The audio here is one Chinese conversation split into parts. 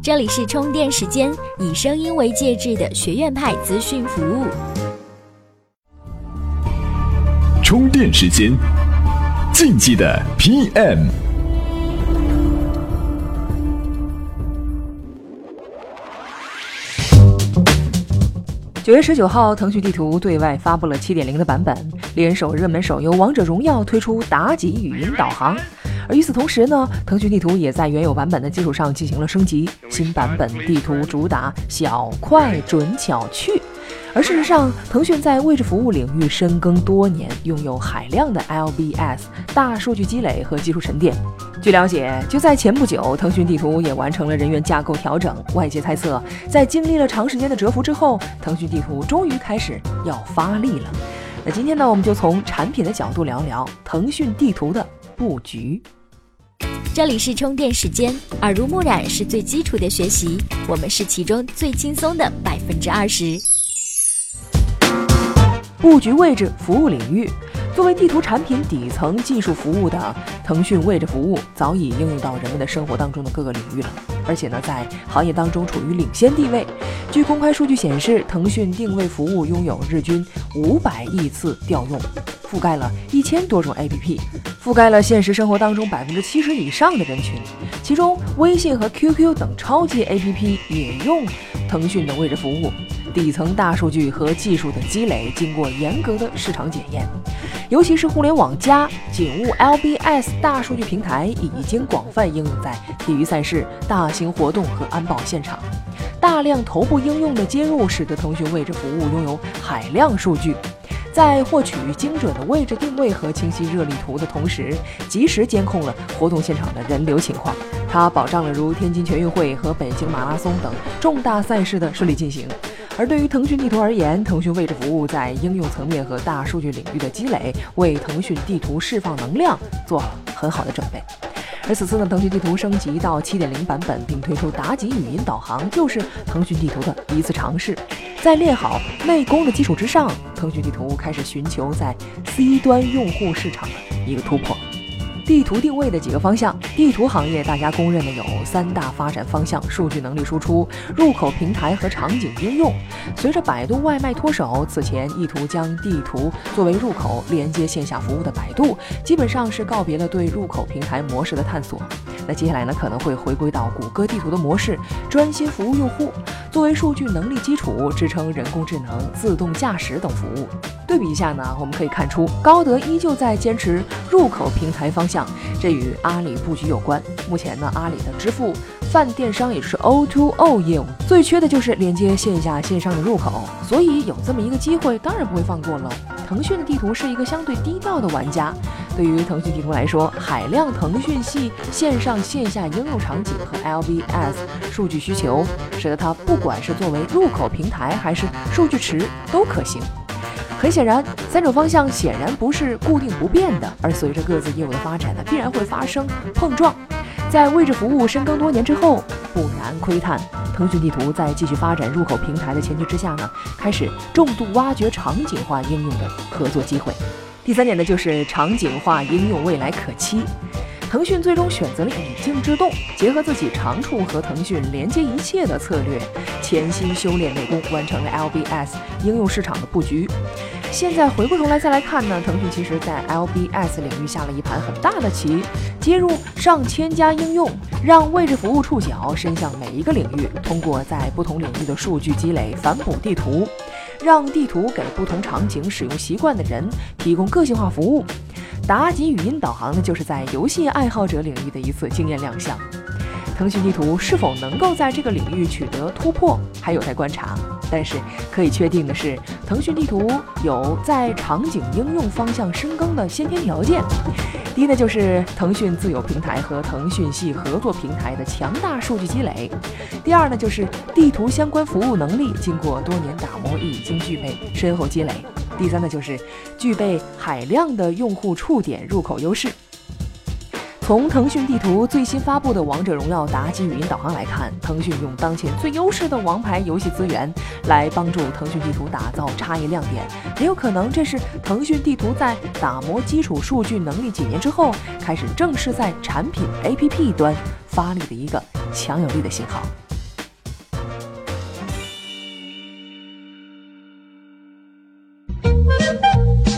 这里是充电时间，以声音为介质的学院派资讯服务。充电时间，竞技的 PM。九月十九号，腾讯地图对外发布了七点零的版本，联手热门手游《王者荣耀》推出妲己语音导航。而与此同时呢，腾讯地图也在原有版本的基础上进行了升级，新版本地图主打小、快、准、巧、趣。而事实上，腾讯在位置服务领域深耕多年，拥有海量的 LBS 大数据积累和技术沉淀。据了解，就在前不久，腾讯地图也完成了人员架构调整。外界猜测，在经历了长时间的蛰伏之后，腾讯地图终于开始要发力了。那今天呢，我们就从产品的角度聊聊腾讯地图的布局。这里是充电时间，耳濡目染是最基础的学习，我们是其中最轻松的百分之二十。布局位置服务领域，作为地图产品底层技术服务的腾讯位置服务，早已应用到人们的生活当中的各个领域了，而且呢，在行业当中处于领先地位。据公开数据显示，腾讯定位服务拥有日均五百亿次调用，覆盖了一千多种 APP，覆盖了现实生活当中百分之七十以上的人群，其中微信和 QQ 等超级 APP 也用腾讯的位置服务。底层大数据和技术的积累，经过严格的市场检验，尤其是互联网加景物 LBS 大数据平台，已经广泛应用在体育赛事、大型活动和安保现场。大量头部应用的接入，使得腾讯位置服务拥有海量数据，在获取精准的位置定位和清晰热力图的同时，及时监控了活动现场的人流情况。它保障了如天津全运会和北京马拉松等重大赛事的顺利进行。而对于腾讯地图而言，腾讯位置服务在应用层面和大数据领域的积累，为腾讯地图释放能量做了很好的准备。而此次呢，腾讯地图升级到七点零版本，并推出妲己语音导航，就是腾讯地图的一次尝试。在练好内功的基础之上，腾讯地图开始寻求在 C 端用户市场的一个突破。地图定位的几个方向，地图行业大家公认的有三大发展方向：数据能力输出、入口平台和场景应用。随着百度外卖脱手，此前意图将地图作为入口连接线下服务的百度，基本上是告别了对入口平台模式的探索。那接下来呢，可能会回归到谷歌地图的模式，专心服务用户，作为数据能力基础，支撑人工智能、自动驾驶等服务。对比一下呢，我们可以看出高德依旧在坚持入口平台方向，这与阿里布局有关。目前呢，阿里的支付泛电商也是 O2O 业务，最缺的就是连接线下线上的入口，所以有这么一个机会，当然不会放过了。腾讯的地图是一个相对低调的玩家，对于腾讯地图来说，海量腾讯系线上线下应用场景和 LBS 数据需求，使得它不管是作为入口平台还是数据池都可行。很显然，三种方向显然不是固定不变的，而随着各自业务的发展呢，必然会发生碰撞。在位置服务深耕多年之后，不难窥探，腾讯地图在继续发展入口平台的前提之下呢，开始重度挖掘场景化应用的合作机会。第三点呢，就是场景化应用未来可期。腾讯最终选择了以静制动，结合自己长处和腾讯连接一切的策略，潜心修炼内功，完成了 LBS 应用市场的布局。现在回过头来再来看呢，腾讯其实在 LBS 领域下了一盘很大的棋，接入上千家应用，让位置服务触角伸向每一个领域，通过在不同领域的数据积累反哺地图，让地图给不同场景使用习惯的人提供个性化服务。妲己语音导航呢，就是在游戏爱好者领域的一次惊艳亮相。腾讯地图是否能够在这个领域取得突破，还有待观察。但是可以确定的是，腾讯地图有在场景应用方向深耕的先天条件。第一呢，就是腾讯自有平台和腾讯系合作平台的强大数据积累；第二呢，就是地图相关服务能力经过多年打磨，已经具备深厚积累；第三呢，就是具备海量的用户触点入口优势。从腾讯地图最新发布的王者荣耀妲己语音导航来看，腾讯用当前最优势的王牌游戏资源来帮助腾讯地图打造差异亮点，也有可能这是腾讯地图在打磨基础数据能力几年之后，开始正式在产品 APP 端发力的一个强有力的信号。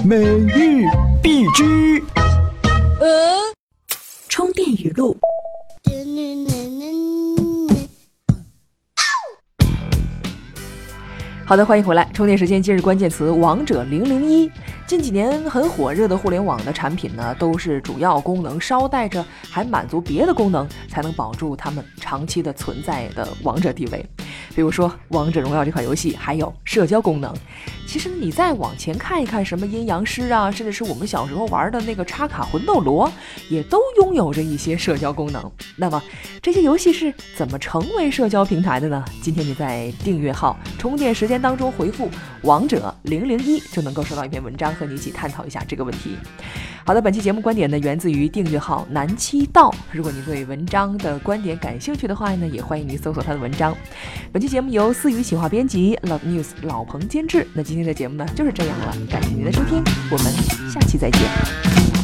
每日必知。充电语录。好的，欢迎回来。充电时间今日关键词：王者零零一。近几年很火热的互联网的产品呢，都是主要功能捎带着还满足别的功能，才能保住他们长期的存在的王者地位。比如说《王者荣耀》这款游戏，还有社交功能。其实你再往前看一看，什么阴阳师啊，甚至是我们小时候玩的那个插卡魂斗罗，也都拥有着一些社交功能。那么这些游戏是怎么成为社交平台的呢？今天你在订阅号“充电时间”当中回复“王者零零一”，就能够收到一篇文章，和你一起探讨一下这个问题。好的，本期节目观点呢，源自于订阅号“南七道”。如果您对文章的观点感兴趣的话呢，也欢迎您搜索他的文章。本期节目由思雨企划编辑，Love News 老彭监制。那今天的节目呢就是这样了，感谢您的收听，我们下期再见。